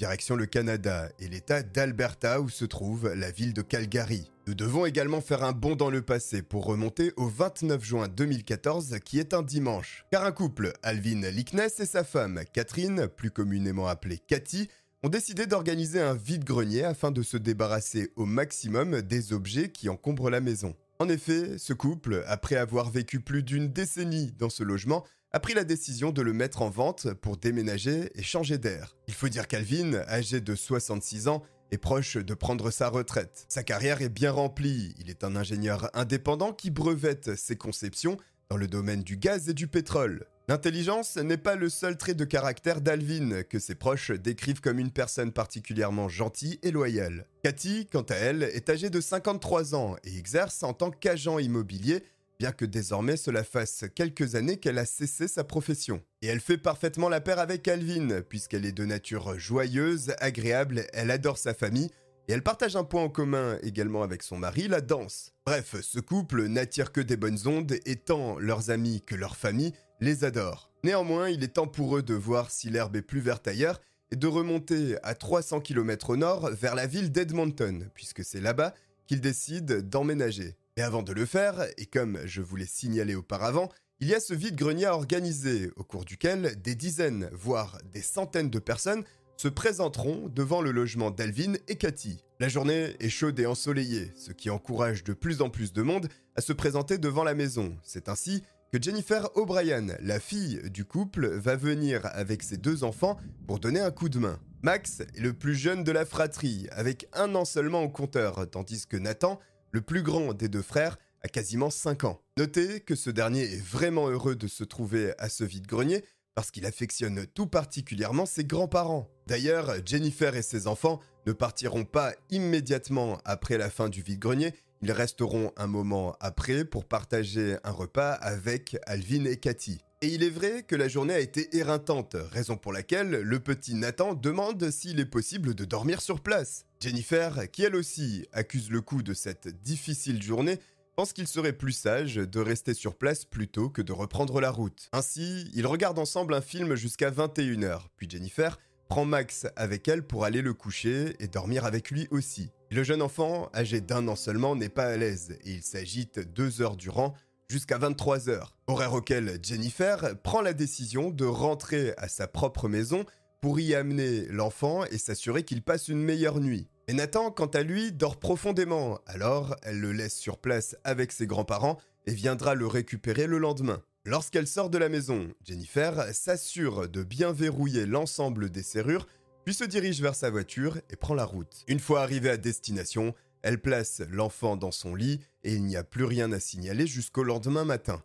direction le Canada et l'État d'Alberta où se trouve la ville de Calgary. Nous devons également faire un bond dans le passé pour remonter au 29 juin 2014 qui est un dimanche. Car un couple, Alvin Lickness et sa femme, Catherine, plus communément appelée Cathy, ont décidé d'organiser un vide-grenier afin de se débarrasser au maximum des objets qui encombrent la maison. En effet, ce couple, après avoir vécu plus d'une décennie dans ce logement, a pris la décision de le mettre en vente pour déménager et changer d'air. Il faut dire qu'Alvin, âgé de 66 ans, est proche de prendre sa retraite. Sa carrière est bien remplie, il est un ingénieur indépendant qui brevette ses conceptions dans le domaine du gaz et du pétrole. L'intelligence n'est pas le seul trait de caractère d'Alvin que ses proches décrivent comme une personne particulièrement gentille et loyale. Cathy, quant à elle, est âgée de 53 ans et exerce en tant qu'agent immobilier bien que désormais cela fasse quelques années qu'elle a cessé sa profession. Et elle fait parfaitement la paire avec Alvin, puisqu'elle est de nature joyeuse, agréable, elle adore sa famille, et elle partage un point en commun également avec son mari, la danse. Bref, ce couple n'attire que des bonnes ondes, et tant leurs amis que leur famille les adorent. Néanmoins, il est temps pour eux de voir si l'herbe est plus verte ailleurs, et de remonter à 300 km au nord vers la ville d'Edmonton, puisque c'est là-bas qu'ils décident d'emménager. Et avant de le faire, et comme je vous l'ai signalé auparavant, il y a ce vide-grenier à organiser, au cours duquel des dizaines, voire des centaines de personnes se présenteront devant le logement d'Alvin et Cathy. La journée est chaude et ensoleillée, ce qui encourage de plus en plus de monde à se présenter devant la maison. C'est ainsi que Jennifer O'Brien, la fille du couple, va venir avec ses deux enfants pour donner un coup de main. Max est le plus jeune de la fratrie, avec un an seulement au compteur, tandis que Nathan le plus grand des deux frères a quasiment 5 ans. Notez que ce dernier est vraiment heureux de se trouver à ce vide-grenier parce qu'il affectionne tout particulièrement ses grands-parents. D'ailleurs, Jennifer et ses enfants ne partiront pas immédiatement après la fin du vide-grenier, ils resteront un moment après pour partager un repas avec Alvin et Cathy. Et il est vrai que la journée a été éreintante, raison pour laquelle le petit Nathan demande s'il est possible de dormir sur place. Jennifer, qui elle aussi accuse le coup de cette difficile journée, pense qu'il serait plus sage de rester sur place plutôt que de reprendre la route. Ainsi, ils regardent ensemble un film jusqu'à 21h, puis Jennifer prend Max avec elle pour aller le coucher et dormir avec lui aussi. Le jeune enfant, âgé d'un an seulement, n'est pas à l'aise et il s'agite deux heures durant jusqu'à 23h, horaire auquel Jennifer prend la décision de rentrer à sa propre maison pour y amener l'enfant et s'assurer qu'il passe une meilleure nuit. Et Nathan, quant à lui, dort profondément, alors elle le laisse sur place avec ses grands-parents et viendra le récupérer le lendemain. Lorsqu'elle sort de la maison, Jennifer s'assure de bien verrouiller l'ensemble des serrures, puis se dirige vers sa voiture et prend la route. Une fois arrivée à destination, elle place l'enfant dans son lit et il n'y a plus rien à signaler jusqu'au lendemain matin.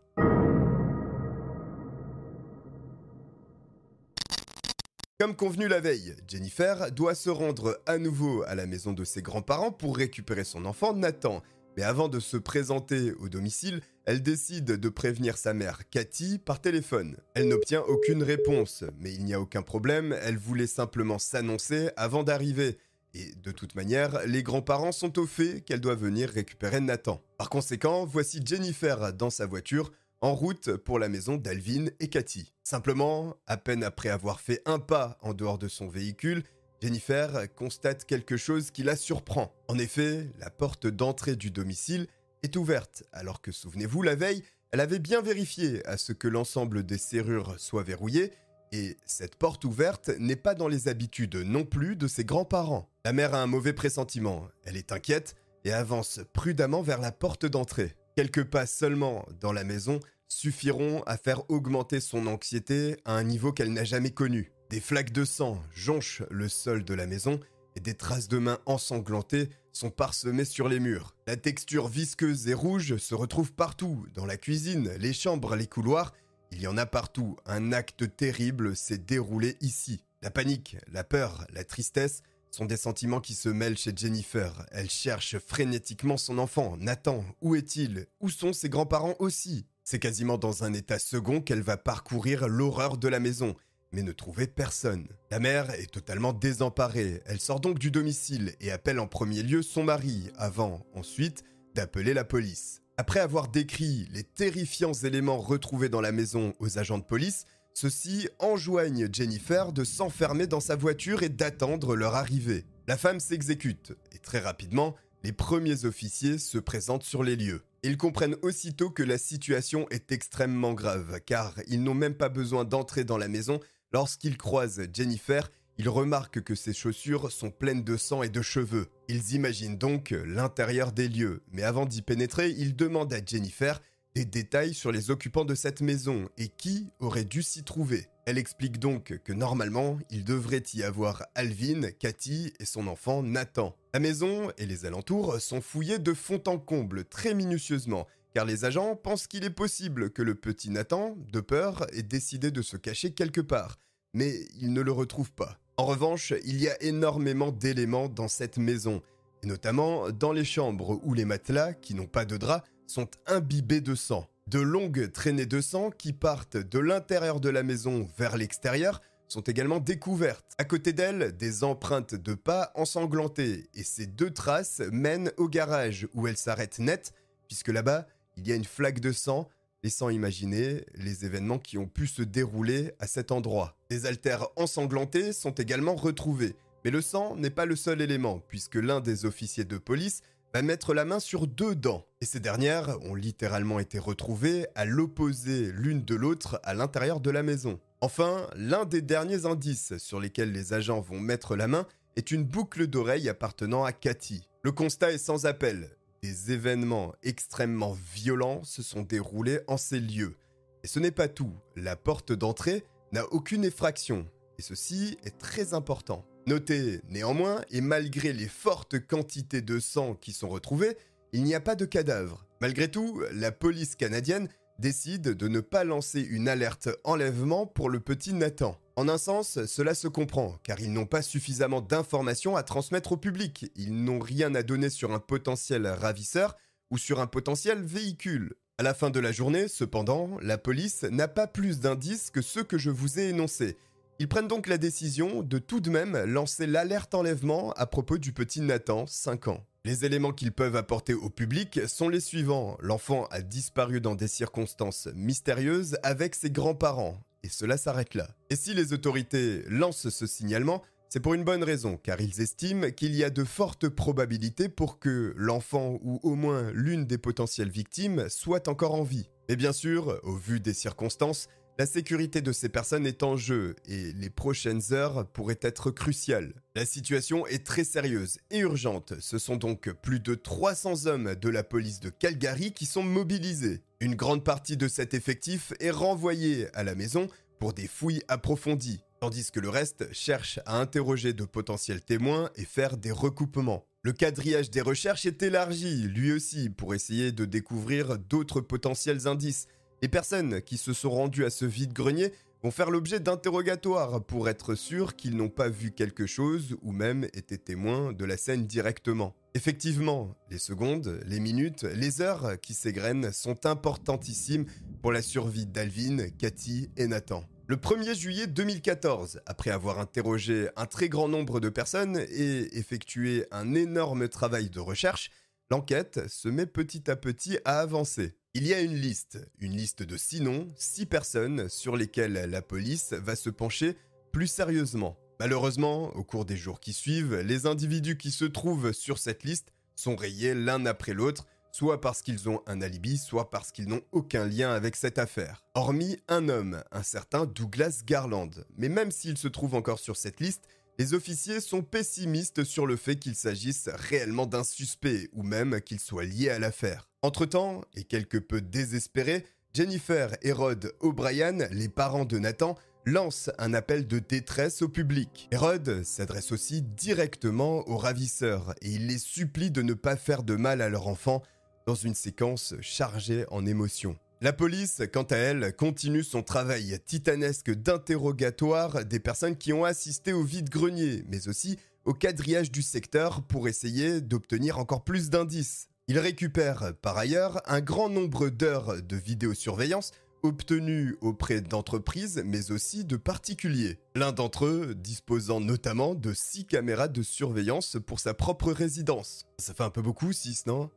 Comme convenu la veille, Jennifer doit se rendre à nouveau à la maison de ses grands-parents pour récupérer son enfant Nathan. Mais avant de se présenter au domicile, elle décide de prévenir sa mère Cathy par téléphone. Elle n'obtient aucune réponse, mais il n'y a aucun problème, elle voulait simplement s'annoncer avant d'arriver. Et de toute manière, les grands-parents sont au fait qu'elle doit venir récupérer Nathan. Par conséquent, voici Jennifer dans sa voiture, en route pour la maison d'Alvin et Cathy. Simplement, à peine après avoir fait un pas en dehors de son véhicule, Jennifer constate quelque chose qui la surprend. En effet, la porte d'entrée du domicile est ouverte, alors que souvenez-vous, la veille, elle avait bien vérifié à ce que l'ensemble des serrures soit verrouillé, et cette porte ouverte n'est pas dans les habitudes non plus de ses grands-parents. La mère a un mauvais pressentiment, elle est inquiète et avance prudemment vers la porte d'entrée. Quelques pas seulement dans la maison suffiront à faire augmenter son anxiété à un niveau qu'elle n'a jamais connu. Des flaques de sang jonchent le sol de la maison et des traces de mains ensanglantées sont parsemées sur les murs. La texture visqueuse et rouge se retrouve partout, dans la cuisine, les chambres, les couloirs. Il y en a partout. Un acte terrible s'est déroulé ici. La panique, la peur, la tristesse sont des sentiments qui se mêlent chez Jennifer. Elle cherche frénétiquement son enfant. Nathan, où est-il? Où sont ses grands-parents aussi? C'est quasiment dans un état second qu'elle va parcourir l'horreur de la maison mais ne trouver personne. La mère est totalement désemparée. Elle sort donc du domicile et appelle en premier lieu son mari, avant, ensuite, d'appeler la police. Après avoir décrit les terrifiants éléments retrouvés dans la maison aux agents de police, ceux-ci enjoignent Jennifer de s'enfermer dans sa voiture et d'attendre leur arrivée. La femme s'exécute, et très rapidement, les premiers officiers se présentent sur les lieux. Ils comprennent aussitôt que la situation est extrêmement grave, car ils n'ont même pas besoin d'entrer dans la maison Lorsqu'ils croisent Jennifer, ils remarquent que ses chaussures sont pleines de sang et de cheveux. Ils imaginent donc l'intérieur des lieux, mais avant d'y pénétrer, ils demandent à Jennifer des détails sur les occupants de cette maison et qui aurait dû s'y trouver. Elle explique donc que normalement, il devrait y avoir Alvin, Cathy et son enfant Nathan. La maison et les alentours sont fouillés de fond en comble très minutieusement, car les agents pensent qu'il est possible que le petit Nathan, de peur, ait décidé de se cacher quelque part mais il ne le retrouve pas. En revanche, il y a énormément d'éléments dans cette maison, et notamment dans les chambres où les matelas, qui n'ont pas de drap, sont imbibés de sang. De longues traînées de sang qui partent de l'intérieur de la maison vers l'extérieur sont également découvertes. À côté d'elles, des empreintes de pas ensanglantées, et ces deux traces mènent au garage où elles s'arrêtent net, puisque là-bas, il y a une flaque de sang laissant imaginer les événements qui ont pu se dérouler à cet endroit. Des haltères ensanglantés sont également retrouvés, mais le sang n'est pas le seul élément, puisque l'un des officiers de police va mettre la main sur deux dents, et ces dernières ont littéralement été retrouvées à l'opposé l'une de l'autre à l'intérieur de la maison. Enfin, l'un des derniers indices sur lesquels les agents vont mettre la main est une boucle d'oreille appartenant à Cathy. Le constat est sans appel des événements extrêmement violents se sont déroulés en ces lieux. Et ce n'est pas tout, la porte d'entrée n'a aucune effraction, et ceci est très important. Notez néanmoins, et malgré les fortes quantités de sang qui sont retrouvées, il n'y a pas de cadavre. Malgré tout, la police canadienne décide de ne pas lancer une alerte enlèvement pour le petit Nathan. En un sens, cela se comprend, car ils n'ont pas suffisamment d'informations à transmettre au public. Ils n'ont rien à donner sur un potentiel ravisseur ou sur un potentiel véhicule. À la fin de la journée, cependant, la police n'a pas plus d'indices que ceux que je vous ai énoncés. Ils prennent donc la décision de tout de même lancer l'alerte enlèvement à propos du petit Nathan, 5 ans. Les éléments qu'ils peuvent apporter au public sont les suivants. L'enfant a disparu dans des circonstances mystérieuses avec ses grands-parents et cela s'arrête là. Et si les autorités lancent ce signalement, c'est pour une bonne raison, car ils estiment qu'il y a de fortes probabilités pour que l'enfant ou au moins l'une des potentielles victimes soit encore en vie. Et bien sûr, au vu des circonstances, la sécurité de ces personnes est en jeu et les prochaines heures pourraient être cruciales. La situation est très sérieuse et urgente. Ce sont donc plus de 300 hommes de la police de Calgary qui sont mobilisés. Une grande partie de cet effectif est renvoyée à la maison pour des fouilles approfondies, tandis que le reste cherche à interroger de potentiels témoins et faire des recoupements. Le quadrillage des recherches est élargi, lui aussi, pour essayer de découvrir d'autres potentiels indices. Les personnes qui se sont rendues à ce vide-grenier vont faire l'objet d'interrogatoires pour être sûrs qu'ils n'ont pas vu quelque chose ou même été témoins de la scène directement. Effectivement, les secondes, les minutes, les heures qui s'égrènent sont importantissimes pour la survie d'Alvin, Cathy et Nathan. Le 1er juillet 2014, après avoir interrogé un très grand nombre de personnes et effectué un énorme travail de recherche, l'enquête se met petit à petit à avancer. Il y a une liste, une liste de six noms, six personnes sur lesquelles la police va se pencher plus sérieusement. Malheureusement, au cours des jours qui suivent, les individus qui se trouvent sur cette liste sont rayés l'un après l'autre, soit parce qu'ils ont un alibi, soit parce qu'ils n'ont aucun lien avec cette affaire. Hormis un homme, un certain Douglas Garland. Mais même s'il se trouve encore sur cette liste, les officiers sont pessimistes sur le fait qu'il s'agisse réellement d'un suspect ou même qu'il soit lié à l'affaire. Entre-temps, et quelque peu désespérés, Jennifer et Rod O'Brien, les parents de Nathan, lancent un appel de détresse au public. Rod s'adresse aussi directement aux ravisseurs et il les supplie de ne pas faire de mal à leur enfant dans une séquence chargée en émotions. La police, quant à elle, continue son travail titanesque d'interrogatoire des personnes qui ont assisté au vide-grenier, mais aussi au quadrillage du secteur pour essayer d'obtenir encore plus d'indices. Il récupère par ailleurs un grand nombre d'heures de vidéosurveillance obtenues auprès d'entreprises mais aussi de particuliers. L'un d'entre eux disposant notamment de 6 caméras de surveillance pour sa propre résidence. Ça fait un peu beaucoup 6, non?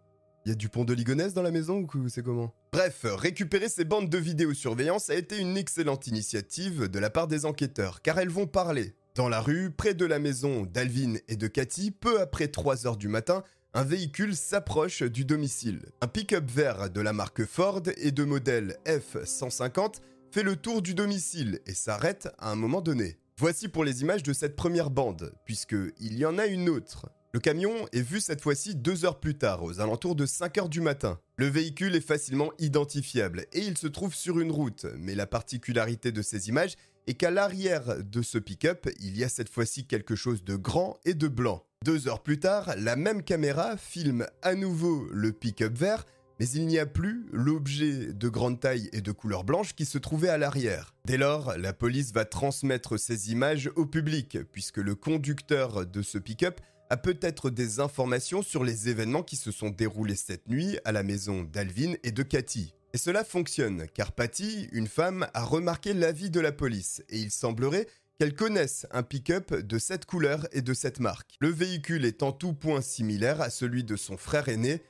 Il y a du pont de Ligonnès dans la maison ou c'est comment? Bref, récupérer ces bandes de vidéosurveillance a été une excellente initiative de la part des enquêteurs, car elles vont parler. Dans la rue, près de la maison d'Alvin et de Cathy, peu après 3h du matin, un véhicule s'approche du domicile. Un pick-up vert de la marque Ford et de modèle F-150 fait le tour du domicile et s'arrête à un moment donné. Voici pour les images de cette première bande, puisque il y en a une autre. Le camion est vu cette fois-ci deux heures plus tard, aux alentours de 5 heures du matin. Le véhicule est facilement identifiable et il se trouve sur une route, mais la particularité de ces images est qu'à l'arrière de ce pick-up, il y a cette fois-ci quelque chose de grand et de blanc. Deux heures plus tard, la même caméra filme à nouveau le pick-up vert, mais il n'y a plus l'objet de grande taille et de couleur blanche qui se trouvait à l'arrière. Dès lors, la police va transmettre ces images au public, puisque le conducteur de ce pick-up a peut-être des informations sur les événements qui se sont déroulés cette nuit à la maison d'Alvin et de Cathy. Et cela fonctionne, car Patty, une femme, a remarqué l'avis de la police, et il semblerait qu'elle connaisse un pick-up de cette couleur et de cette marque. Le véhicule est en tout point similaire à celui de son frère aîné,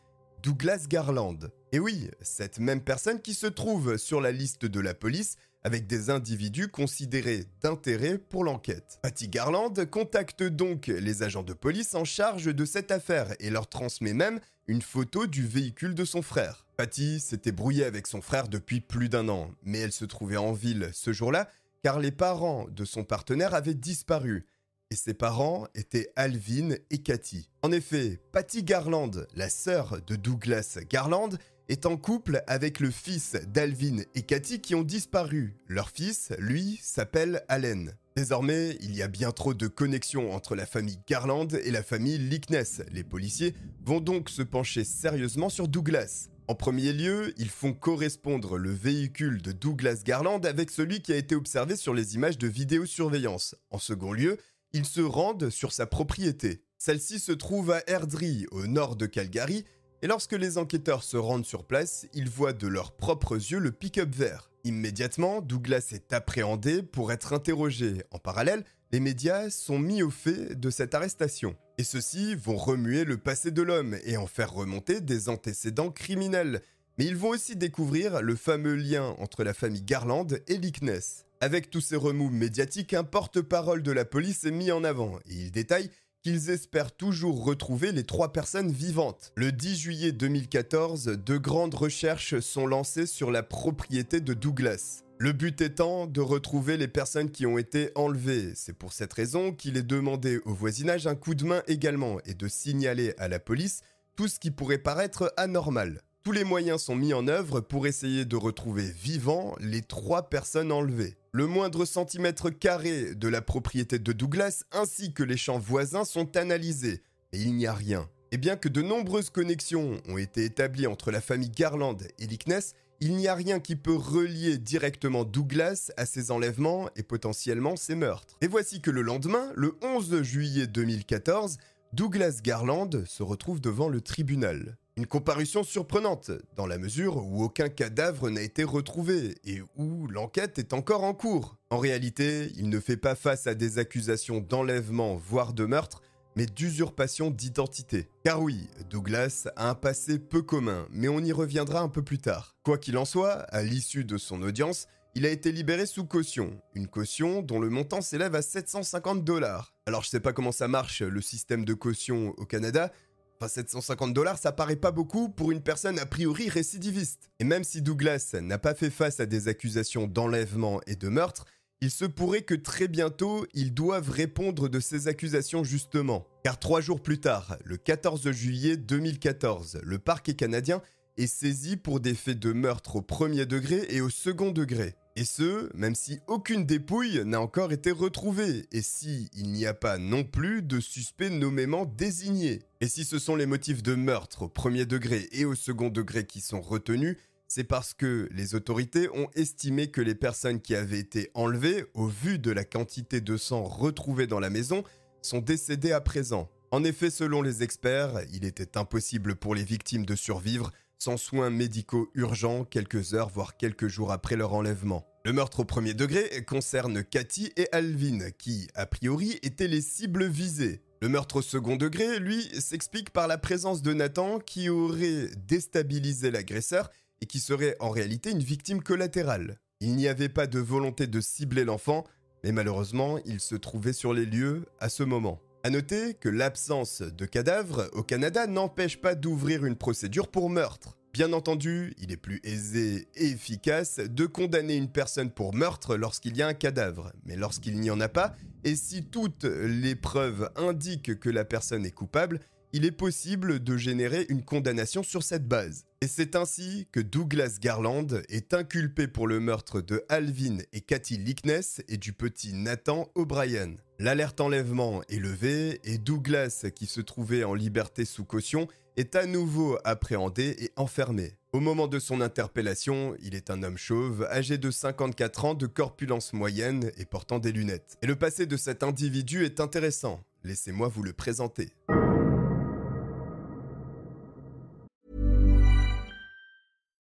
Douglas Garland. Et oui, cette même personne qui se trouve sur la liste de la police avec des individus considérés d'intérêt pour l'enquête. Patty Garland contacte donc les agents de police en charge de cette affaire et leur transmet même une photo du véhicule de son frère. Patty s'était brouillée avec son frère depuis plus d'un an, mais elle se trouvait en ville ce jour-là car les parents de son partenaire avaient disparu. Et ses parents étaient Alvin et Cathy. En effet, Patty Garland, la sœur de Douglas Garland, est en couple avec le fils d'Alvin et Cathy qui ont disparu. Leur fils, lui, s'appelle Allen. Désormais, il y a bien trop de connexions entre la famille Garland et la famille Lickness. Les policiers vont donc se pencher sérieusement sur Douglas. En premier lieu, ils font correspondre le véhicule de Douglas Garland avec celui qui a été observé sur les images de vidéosurveillance. En second lieu, ils se rendent sur sa propriété. Celle-ci se trouve à Airdrie, au nord de Calgary, et lorsque les enquêteurs se rendent sur place, ils voient de leurs propres yeux le pick-up vert. Immédiatement, Douglas est appréhendé pour être interrogé. En parallèle, les médias sont mis au fait de cette arrestation. Et ceux-ci vont remuer le passé de l'homme et en faire remonter des antécédents criminels. Mais ils vont aussi découvrir le fameux lien entre la famille Garland et Lickness. Avec tous ces remous médiatiques, un porte-parole de la police est mis en avant et il détaille qu'ils espèrent toujours retrouver les trois personnes vivantes. Le 10 juillet 2014, de grandes recherches sont lancées sur la propriété de Douglas. Le but étant de retrouver les personnes qui ont été enlevées. C'est pour cette raison qu'il est demandé au voisinage un coup de main également et de signaler à la police tout ce qui pourrait paraître anormal. Tous les moyens sont mis en œuvre pour essayer de retrouver vivants les trois personnes enlevées. Le moindre centimètre carré de la propriété de Douglas ainsi que les champs voisins sont analysés, mais il n'y a rien. Et bien que de nombreuses connexions ont été établies entre la famille Garland et Lickness, il n'y a rien qui peut relier directement Douglas à ses enlèvements et potentiellement ses meurtres. Et voici que le lendemain, le 11 juillet 2014, Douglas Garland se retrouve devant le tribunal. Une comparution surprenante, dans la mesure où aucun cadavre n'a été retrouvé et où l'enquête est encore en cours. En réalité, il ne fait pas face à des accusations d'enlèvement, voire de meurtre, mais d'usurpation d'identité. Car oui, Douglas a un passé peu commun, mais on y reviendra un peu plus tard. Quoi qu'il en soit, à l'issue de son audience, il a été libéré sous caution, une caution dont le montant s'élève à 750 dollars. Alors je sais pas comment ça marche le système de caution au Canada, Enfin, 750 dollars, ça paraît pas beaucoup pour une personne a priori récidiviste. Et même si Douglas n'a pas fait face à des accusations d'enlèvement et de meurtre, il se pourrait que très bientôt, ils doivent répondre de ces accusations justement. Car trois jours plus tard, le 14 juillet 2014, le parquet canadien est saisi pour des faits de meurtre au premier degré et au second degré. Et ce, même si aucune dépouille n'a encore été retrouvée, et si il n'y a pas non plus de suspect nommément désigné. Et si ce sont les motifs de meurtre au premier degré et au second degré qui sont retenus, c'est parce que les autorités ont estimé que les personnes qui avaient été enlevées, au vu de la quantité de sang retrouvée dans la maison, sont décédées à présent. En effet, selon les experts, il était impossible pour les victimes de survivre sans soins médicaux urgents quelques heures voire quelques jours après leur enlèvement. Le meurtre au premier degré concerne Cathy et Alvin, qui, a priori, étaient les cibles visées. Le meurtre au second degré, lui, s'explique par la présence de Nathan qui aurait déstabilisé l'agresseur et qui serait en réalité une victime collatérale. Il n'y avait pas de volonté de cibler l'enfant, mais malheureusement, il se trouvait sur les lieux à ce moment. A noter que l'absence de cadavre au Canada n'empêche pas d'ouvrir une procédure pour meurtre. Bien entendu, il est plus aisé et efficace de condamner une personne pour meurtre lorsqu'il y a un cadavre, mais lorsqu'il n'y en a pas, et si toutes les preuves indiquent que la personne est coupable, il est possible de générer une condamnation sur cette base. Et c'est ainsi que Douglas Garland est inculpé pour le meurtre de Alvin et Cathy Lickness et du petit Nathan O'Brien. L'alerte enlèvement est levée et Douglas, qui se trouvait en liberté sous caution, est à nouveau appréhendé et enfermé. Au moment de son interpellation, il est un homme chauve, âgé de 54 ans, de corpulence moyenne et portant des lunettes. Et le passé de cet individu est intéressant. Laissez-moi vous le présenter.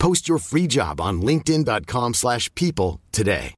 Post your free job on linkedin.com/people slash people today.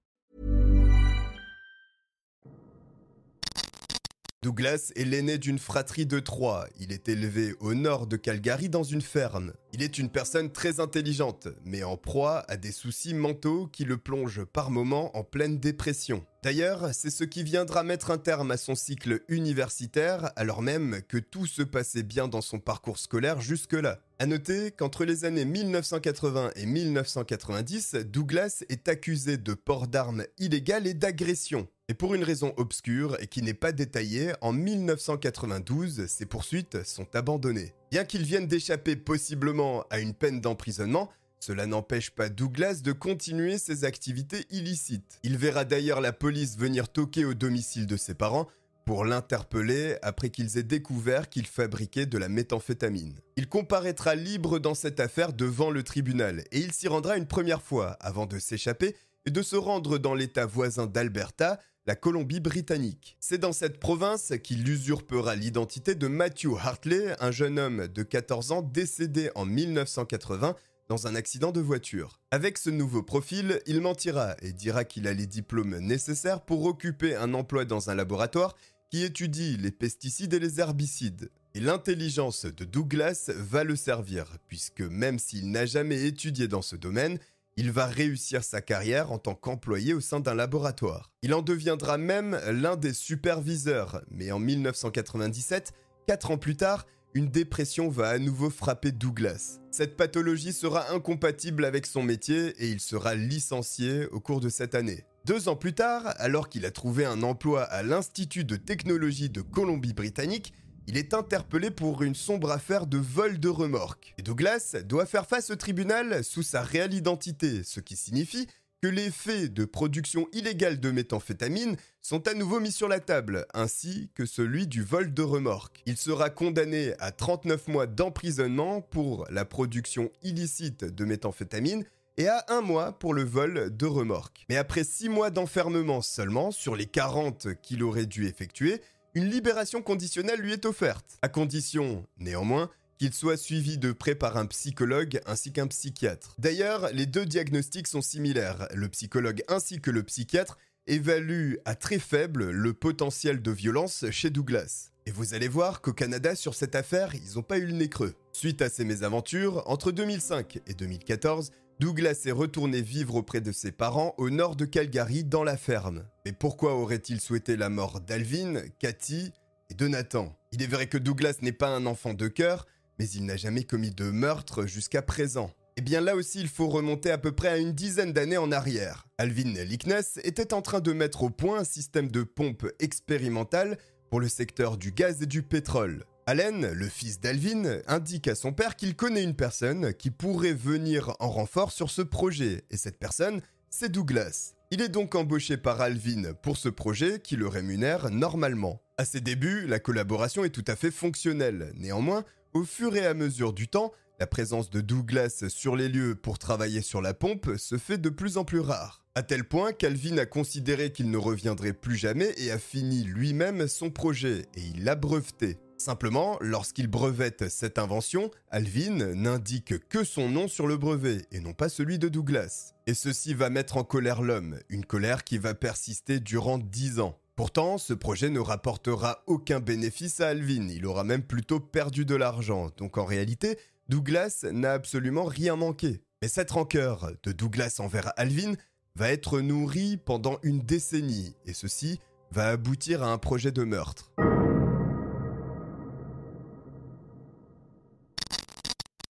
Douglas est l'aîné d'une fratrie de trois. Il est élevé au nord de Calgary dans une ferme. Il est une personne très intelligente, mais en proie à des soucis mentaux qui le plongent par moments en pleine dépression. D'ailleurs, c'est ce qui viendra mettre un terme à son cycle universitaire, alors même que tout se passait bien dans son parcours scolaire jusque-là. A noter qu'entre les années 1980 et 1990, Douglas est accusé de port d'armes illégales et d'agression. Et pour une raison obscure et qui n'est pas détaillée, en 1992, ces poursuites sont abandonnées. Bien qu'il vienne d'échapper possiblement à une peine d'emprisonnement, cela n'empêche pas Douglas de continuer ses activités illicites. Il verra d'ailleurs la police venir toquer au domicile de ses parents pour l'interpeller après qu'ils aient découvert qu'il fabriquait de la méthamphétamine. Il comparaîtra libre dans cette affaire devant le tribunal et il s'y rendra une première fois avant de s'échapper et de se rendre dans l'état voisin d'Alberta, la Colombie-Britannique. C'est dans cette province qu'il usurpera l'identité de Matthew Hartley, un jeune homme de 14 ans décédé en 1980 dans un accident de voiture. Avec ce nouveau profil, il mentira et dira qu'il a les diplômes nécessaires pour occuper un emploi dans un laboratoire qui étudie les pesticides et les herbicides. Et l'intelligence de Douglas va le servir, puisque même s'il n'a jamais étudié dans ce domaine, il va réussir sa carrière en tant qu'employé au sein d'un laboratoire. Il en deviendra même l'un des superviseurs, mais en 1997, quatre ans plus tard, une dépression va à nouveau frapper Douglas. Cette pathologie sera incompatible avec son métier et il sera licencié au cours de cette année. Deux ans plus tard, alors qu'il a trouvé un emploi à l'Institut de technologie de Colombie-Britannique, il est interpellé pour une sombre affaire de vol de remorque. Et Douglas doit faire face au tribunal sous sa réelle identité, ce qui signifie que les faits de production illégale de méthamphétamine sont à nouveau mis sur la table, ainsi que celui du vol de remorque. Il sera condamné à 39 mois d'emprisonnement pour la production illicite de méthamphétamine et à un mois pour le vol de remorque. Mais après 6 mois d'enfermement seulement, sur les 40 qu'il aurait dû effectuer, une libération conditionnelle lui est offerte, à condition, néanmoins, qu'il soit suivi de près par un psychologue ainsi qu'un psychiatre. D'ailleurs, les deux diagnostics sont similaires. Le psychologue ainsi que le psychiatre évaluent à très faible le potentiel de violence chez Douglas. Et vous allez voir qu'au Canada, sur cette affaire, ils n'ont pas eu le nez creux. Suite à ces mésaventures, entre 2005 et 2014, Douglas est retourné vivre auprès de ses parents au nord de Calgary dans la ferme. Mais pourquoi aurait-il souhaité la mort d'Alvin, Cathy et de Nathan? Il est vrai que Douglas n'est pas un enfant de cœur, mais il n'a jamais commis de meurtre jusqu'à présent. Eh bien là aussi, il faut remonter à peu près à une dizaine d'années en arrière. Alvin Lickness était en train de mettre au point un système de pompe expérimental pour le secteur du gaz et du pétrole. Allen, le fils d'Alvin, indique à son père qu'il connaît une personne qui pourrait venir en renfort sur ce projet, et cette personne, c'est Douglas. Il est donc embauché par Alvin pour ce projet qui le rémunère normalement. À ses débuts, la collaboration est tout à fait fonctionnelle. Néanmoins, au fur et à mesure du temps, la présence de Douglas sur les lieux pour travailler sur la pompe se fait de plus en plus rare. À tel point qu'Alvin a considéré qu'il ne reviendrait plus jamais et a fini lui-même son projet, et il l'a breveté. Simplement, lorsqu'il brevette cette invention, Alvin n'indique que son nom sur le brevet et non pas celui de Douglas. Et ceci va mettre en colère l'homme, une colère qui va persister durant 10 ans. Pourtant, ce projet ne rapportera aucun bénéfice à Alvin, il aura même plutôt perdu de l'argent, donc en réalité, Douglas n'a absolument rien manqué. Mais cette rancœur de Douglas envers Alvin va être nourrie pendant une décennie, et ceci va aboutir à un projet de meurtre.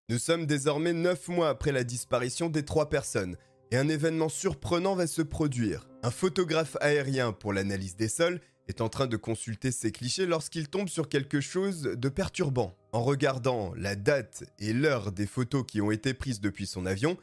Nous sommes désormais 9 mois après la disparition des trois personnes et un événement surprenant va se produire. Un photographe aérien pour l'analyse des sols est en train de consulter ses clichés lorsqu'il tombe sur quelque chose de perturbant. En regardant la date et l'heure des photos qui ont été prises depuis son avion,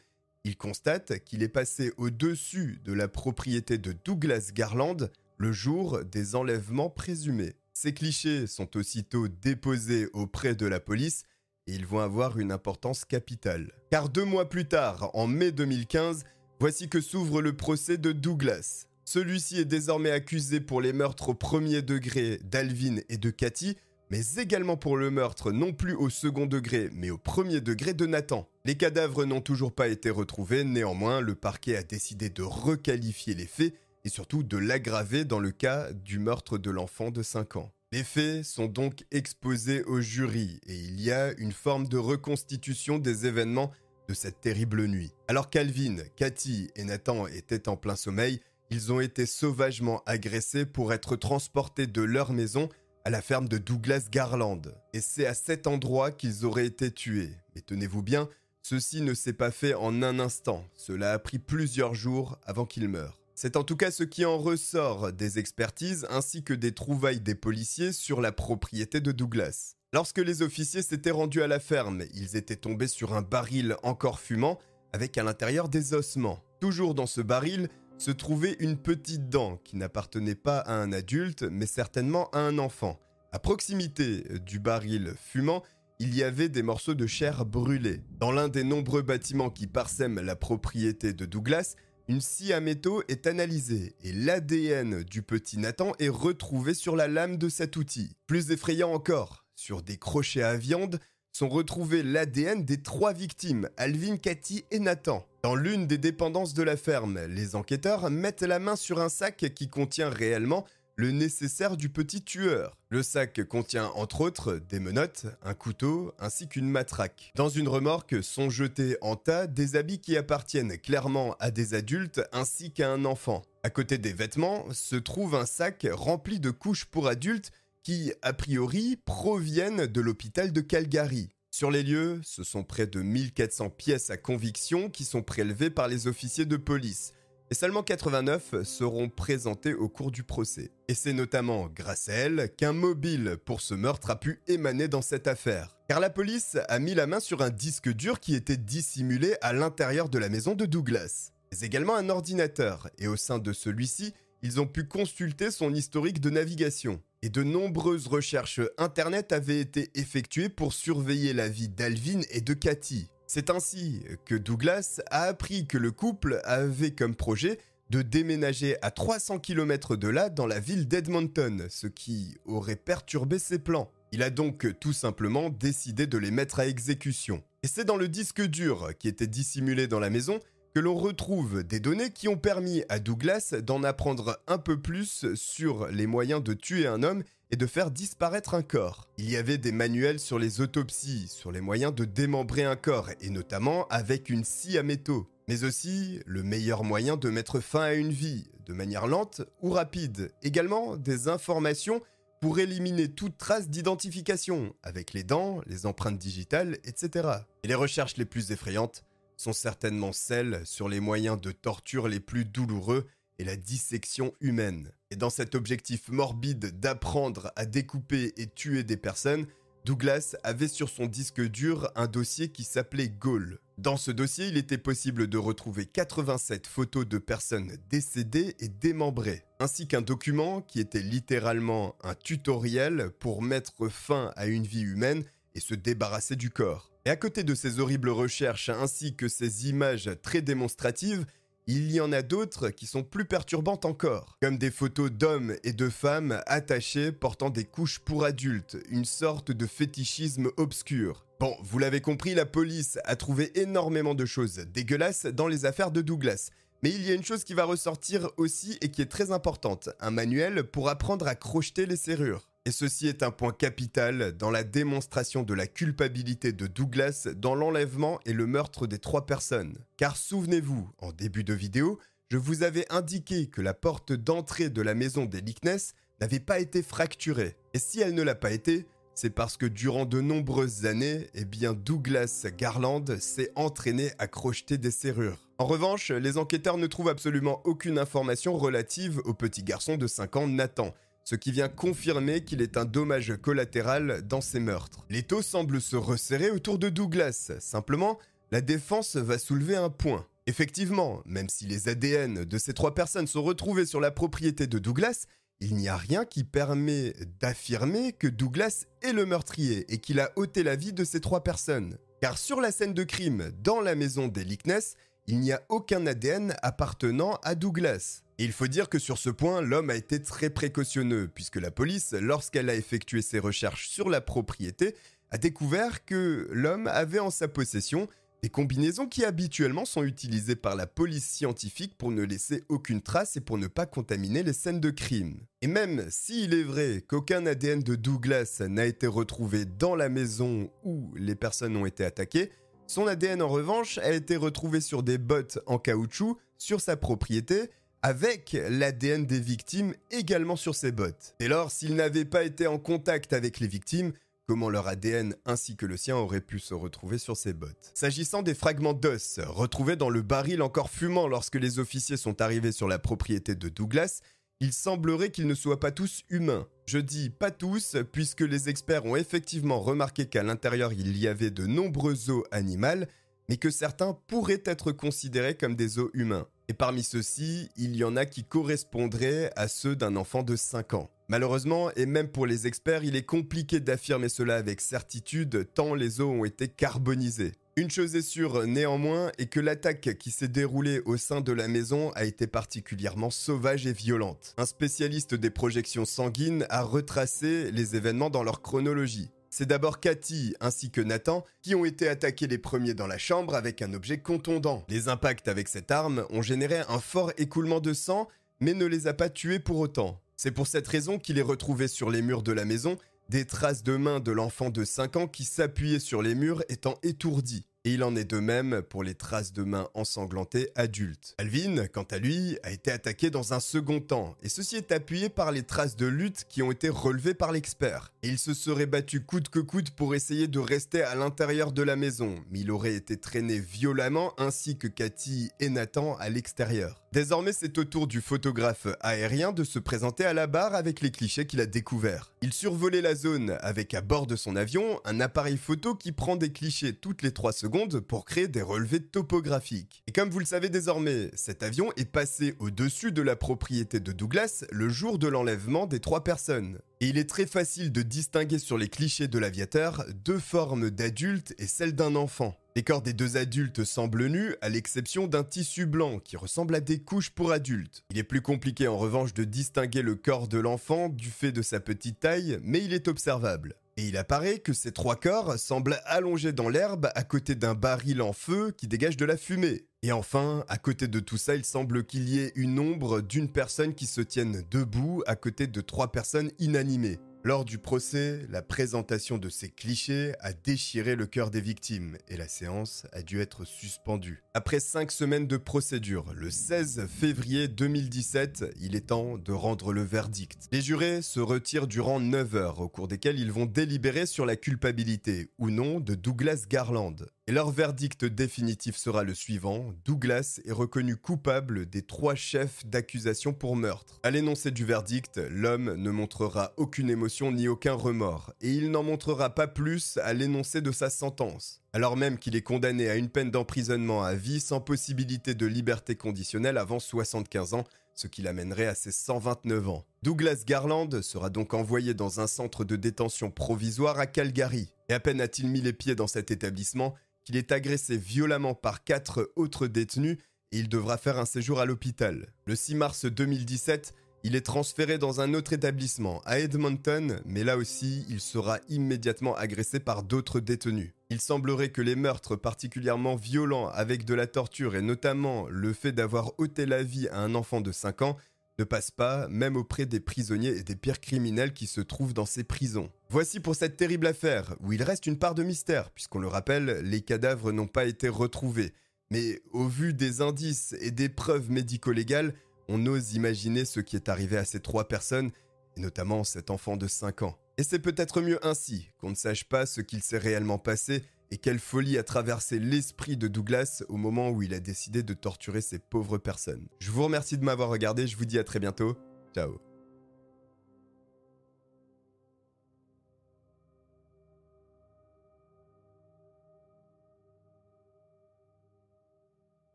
il constate qu'il est passé au-dessus de la propriété de Douglas Garland le jour des enlèvements présumés. Ces clichés sont aussitôt déposés auprès de la police et ils vont avoir une importance capitale. Car deux mois plus tard, en mai 2015, voici que s'ouvre le procès de Douglas. Celui-ci est désormais accusé pour les meurtres au premier degré d'Alvin et de Cathy, mais également pour le meurtre non plus au second degré, mais au premier degré de Nathan. Les cadavres n'ont toujours pas été retrouvés, néanmoins, le parquet a décidé de requalifier les faits et surtout de l'aggraver dans le cas du meurtre de l'enfant de 5 ans. Les faits sont donc exposés au jury et il y a une forme de reconstitution des événements cette terrible nuit. Alors Calvin, Cathy et Nathan étaient en plein sommeil, ils ont été sauvagement agressés pour être transportés de leur maison à la ferme de Douglas Garland. Et c'est à cet endroit qu'ils auraient été tués. Mais tenez-vous bien, ceci ne s'est pas fait en un instant, cela a pris plusieurs jours avant qu'ils meurent. C'est en tout cas ce qui en ressort des expertises ainsi que des trouvailles des policiers sur la propriété de Douglas. Lorsque les officiers s'étaient rendus à la ferme, ils étaient tombés sur un baril encore fumant avec à l'intérieur des ossements. Toujours dans ce baril se trouvait une petite dent qui n'appartenait pas à un adulte mais certainement à un enfant. À proximité du baril fumant, il y avait des morceaux de chair brûlés. Dans l'un des nombreux bâtiments qui parsèment la propriété de Douglas, une scie à métaux est analysée et l'ADN du petit Nathan est retrouvé sur la lame de cet outil. Plus effrayant encore, sur des crochets à viande sont retrouvés l'ADN des trois victimes, Alvin, Cathy et Nathan. Dans l'une des dépendances de la ferme, les enquêteurs mettent la main sur un sac qui contient réellement le nécessaire du petit tueur. Le sac contient entre autres des menottes, un couteau ainsi qu'une matraque. Dans une remorque sont jetés en tas des habits qui appartiennent clairement à des adultes ainsi qu'à un enfant. À côté des vêtements se trouve un sac rempli de couches pour adultes qui, a priori, proviennent de l'hôpital de Calgary. Sur les lieux, ce sont près de 1400 pièces à conviction qui sont prélevées par les officiers de police. Et seulement 89 seront présentées au cours du procès. Et c'est notamment grâce à elle qu'un mobile pour ce meurtre a pu émaner dans cette affaire. Car la police a mis la main sur un disque dur qui était dissimulé à l'intérieur de la maison de Douglas. Mais également un ordinateur, et au sein de celui-ci, ils ont pu consulter son historique de navigation. Et de nombreuses recherches Internet avaient été effectuées pour surveiller la vie d'Alvin et de Cathy. C'est ainsi que Douglas a appris que le couple avait comme projet de déménager à 300 km de là dans la ville d'Edmonton, ce qui aurait perturbé ses plans. Il a donc tout simplement décidé de les mettre à exécution. Et c'est dans le disque dur qui était dissimulé dans la maison que l'on retrouve des données qui ont permis à Douglas d'en apprendre un peu plus sur les moyens de tuer un homme et de faire disparaître un corps. Il y avait des manuels sur les autopsies, sur les moyens de démembrer un corps, et notamment avec une scie à métaux. Mais aussi le meilleur moyen de mettre fin à une vie, de manière lente ou rapide. Également des informations pour éliminer toute trace d'identification, avec les dents, les empreintes digitales, etc. Et les recherches les plus effrayantes sont certainement celles sur les moyens de torture les plus douloureux et la dissection humaine. Et dans cet objectif morbide d'apprendre à découper et tuer des personnes, Douglas avait sur son disque dur un dossier qui s'appelait Gaulle. Dans ce dossier, il était possible de retrouver 87 photos de personnes décédées et démembrées, ainsi qu'un document qui était littéralement un tutoriel pour mettre fin à une vie humaine et se débarrasser du corps. Et à côté de ces horribles recherches ainsi que ces images très démonstratives, il y en a d'autres qui sont plus perturbantes encore, comme des photos d'hommes et de femmes attachés portant des couches pour adultes, une sorte de fétichisme obscur. Bon, vous l'avez compris, la police a trouvé énormément de choses dégueulasses dans les affaires de Douglas. Mais il y a une chose qui va ressortir aussi et qui est très importante, un manuel pour apprendre à crocheter les serrures. Et ceci est un point capital dans la démonstration de la culpabilité de Douglas dans l'enlèvement et le meurtre des trois personnes. Car souvenez-vous, en début de vidéo, je vous avais indiqué que la porte d'entrée de la maison des Lickness n'avait pas été fracturée. Et si elle ne l'a pas été, c'est parce que durant de nombreuses années, eh bien Douglas Garland s'est entraîné à crocheter des serrures. En revanche, les enquêteurs ne trouvent absolument aucune information relative au petit garçon de 5 ans Nathan, ce qui vient confirmer qu'il est un dommage collatéral dans ces meurtres. L'étau semble se resserrer autour de Douglas, simplement, la défense va soulever un point. Effectivement, même si les ADN de ces trois personnes sont retrouvés sur la propriété de Douglas, il n'y a rien qui permet d'affirmer que Douglas est le meurtrier et qu'il a ôté la vie de ces trois personnes. Car sur la scène de crime, dans la maison des Lickness, il n'y a aucun ADN appartenant à Douglas. Et il faut dire que sur ce point, l'homme a été très précautionneux, puisque la police, lorsqu'elle a effectué ses recherches sur la propriété, a découvert que l'homme avait en sa possession des combinaisons qui habituellement sont utilisées par la police scientifique pour ne laisser aucune trace et pour ne pas contaminer les scènes de crime. Et même s'il est vrai qu'aucun ADN de Douglas n'a été retrouvé dans la maison où les personnes ont été attaquées, son ADN en revanche a été retrouvé sur des bottes en caoutchouc sur sa propriété avec l'ADN des victimes également sur ses bottes. Dès lors, s'il n'avait pas été en contact avec les victimes, comment leur ADN ainsi que le sien auraient pu se retrouver sur ses bottes? S'agissant des fragments d'os retrouvés dans le baril encore fumant lorsque les officiers sont arrivés sur la propriété de Douglas, il semblerait qu'ils ne soient pas tous humains. Je dis pas tous, puisque les experts ont effectivement remarqué qu'à l'intérieur il y avait de nombreux os animaux, mais que certains pourraient être considérés comme des os humains. Et parmi ceux-ci, il y en a qui correspondraient à ceux d'un enfant de 5 ans. Malheureusement, et même pour les experts, il est compliqué d'affirmer cela avec certitude tant les os ont été carbonisés. Une chose est sûre néanmoins est que l'attaque qui s'est déroulée au sein de la maison a été particulièrement sauvage et violente. Un spécialiste des projections sanguines a retracé les événements dans leur chronologie. C'est d'abord Cathy ainsi que Nathan qui ont été attaqués les premiers dans la chambre avec un objet contondant. Les impacts avec cette arme ont généré un fort écoulement de sang mais ne les a pas tués pour autant. C'est pour cette raison qu'il est retrouvé sur les murs de la maison des traces de mains de l'enfant de 5 ans qui s'appuyait sur les murs étant étourdi. Et il en est de même pour les traces de mains ensanglantées adultes. Alvin, quant à lui, a été attaqué dans un second temps, et ceci est appuyé par les traces de lutte qui ont été relevées par l'expert. Il se serait battu coûte que coûte pour essayer de rester à l'intérieur de la maison, mais il aurait été traîné violemment ainsi que Cathy et Nathan à l'extérieur. Désormais, c'est au tour du photographe aérien de se présenter à la barre avec les clichés qu'il a découverts. Il survolait la zone avec à bord de son avion un appareil photo qui prend des clichés toutes les 3 secondes pour créer des relevés topographiques. Et comme vous le savez désormais, cet avion est passé au-dessus de la propriété de Douglas le jour de l'enlèvement des trois personnes. Et il est très facile de distinguer sur les clichés de l'aviateur deux formes d'adultes et celle d'un enfant. Les corps des deux adultes semblent nus, à l'exception d'un tissu blanc qui ressemble à des couches pour adultes. Il est plus compliqué en revanche de distinguer le corps de l'enfant du fait de sa petite taille, mais il est observable. Et il apparaît que ces trois corps semblent allongés dans l'herbe à côté d'un baril en feu qui dégage de la fumée. Et enfin, à côté de tout ça, il semble qu'il y ait une ombre d'une personne qui se tienne debout à côté de trois personnes inanimées. Lors du procès, la présentation de ces clichés a déchiré le cœur des victimes et la séance a dû être suspendue. Après cinq semaines de procédure, le 16 février 2017, il est temps de rendre le verdict. Les jurés se retirent durant 9 heures, au cours desquelles ils vont délibérer sur la culpabilité ou non de Douglas Garland. Et leur verdict définitif sera le suivant. Douglas est reconnu coupable des trois chefs d'accusation pour meurtre. À l'énoncé du verdict, l'homme ne montrera aucune émotion ni aucun remords, et il n'en montrera pas plus à l'énoncé de sa sentence. Alors même qu'il est condamné à une peine d'emprisonnement à vie sans possibilité de liberté conditionnelle avant 75 ans, ce qui l'amènerait à ses 129 ans. Douglas Garland sera donc envoyé dans un centre de détention provisoire à Calgary. Et à peine a-t-il mis les pieds dans cet établissement qu'il est agressé violemment par quatre autres détenus et il devra faire un séjour à l'hôpital. Le 6 mars 2017, il est transféré dans un autre établissement, à Edmonton, mais là aussi, il sera immédiatement agressé par d'autres détenus. Il semblerait que les meurtres particulièrement violents avec de la torture et notamment le fait d'avoir ôté la vie à un enfant de 5 ans ne passe pas, même auprès des prisonniers et des pires criminels qui se trouvent dans ces prisons. Voici pour cette terrible affaire, où il reste une part de mystère, puisqu'on le rappelle, les cadavres n'ont pas été retrouvés. Mais au vu des indices et des preuves médico-légales, on ose imaginer ce qui est arrivé à ces trois personnes, et notamment cet enfant de 5 ans. Et c'est peut-être mieux ainsi, qu'on ne sache pas ce qu'il s'est réellement passé, et quelle folie a traversé l'esprit de Douglas au moment où il a décidé de torturer ces pauvres personnes. Je vous remercie de m'avoir regardé, je vous dis à très bientôt. Ciao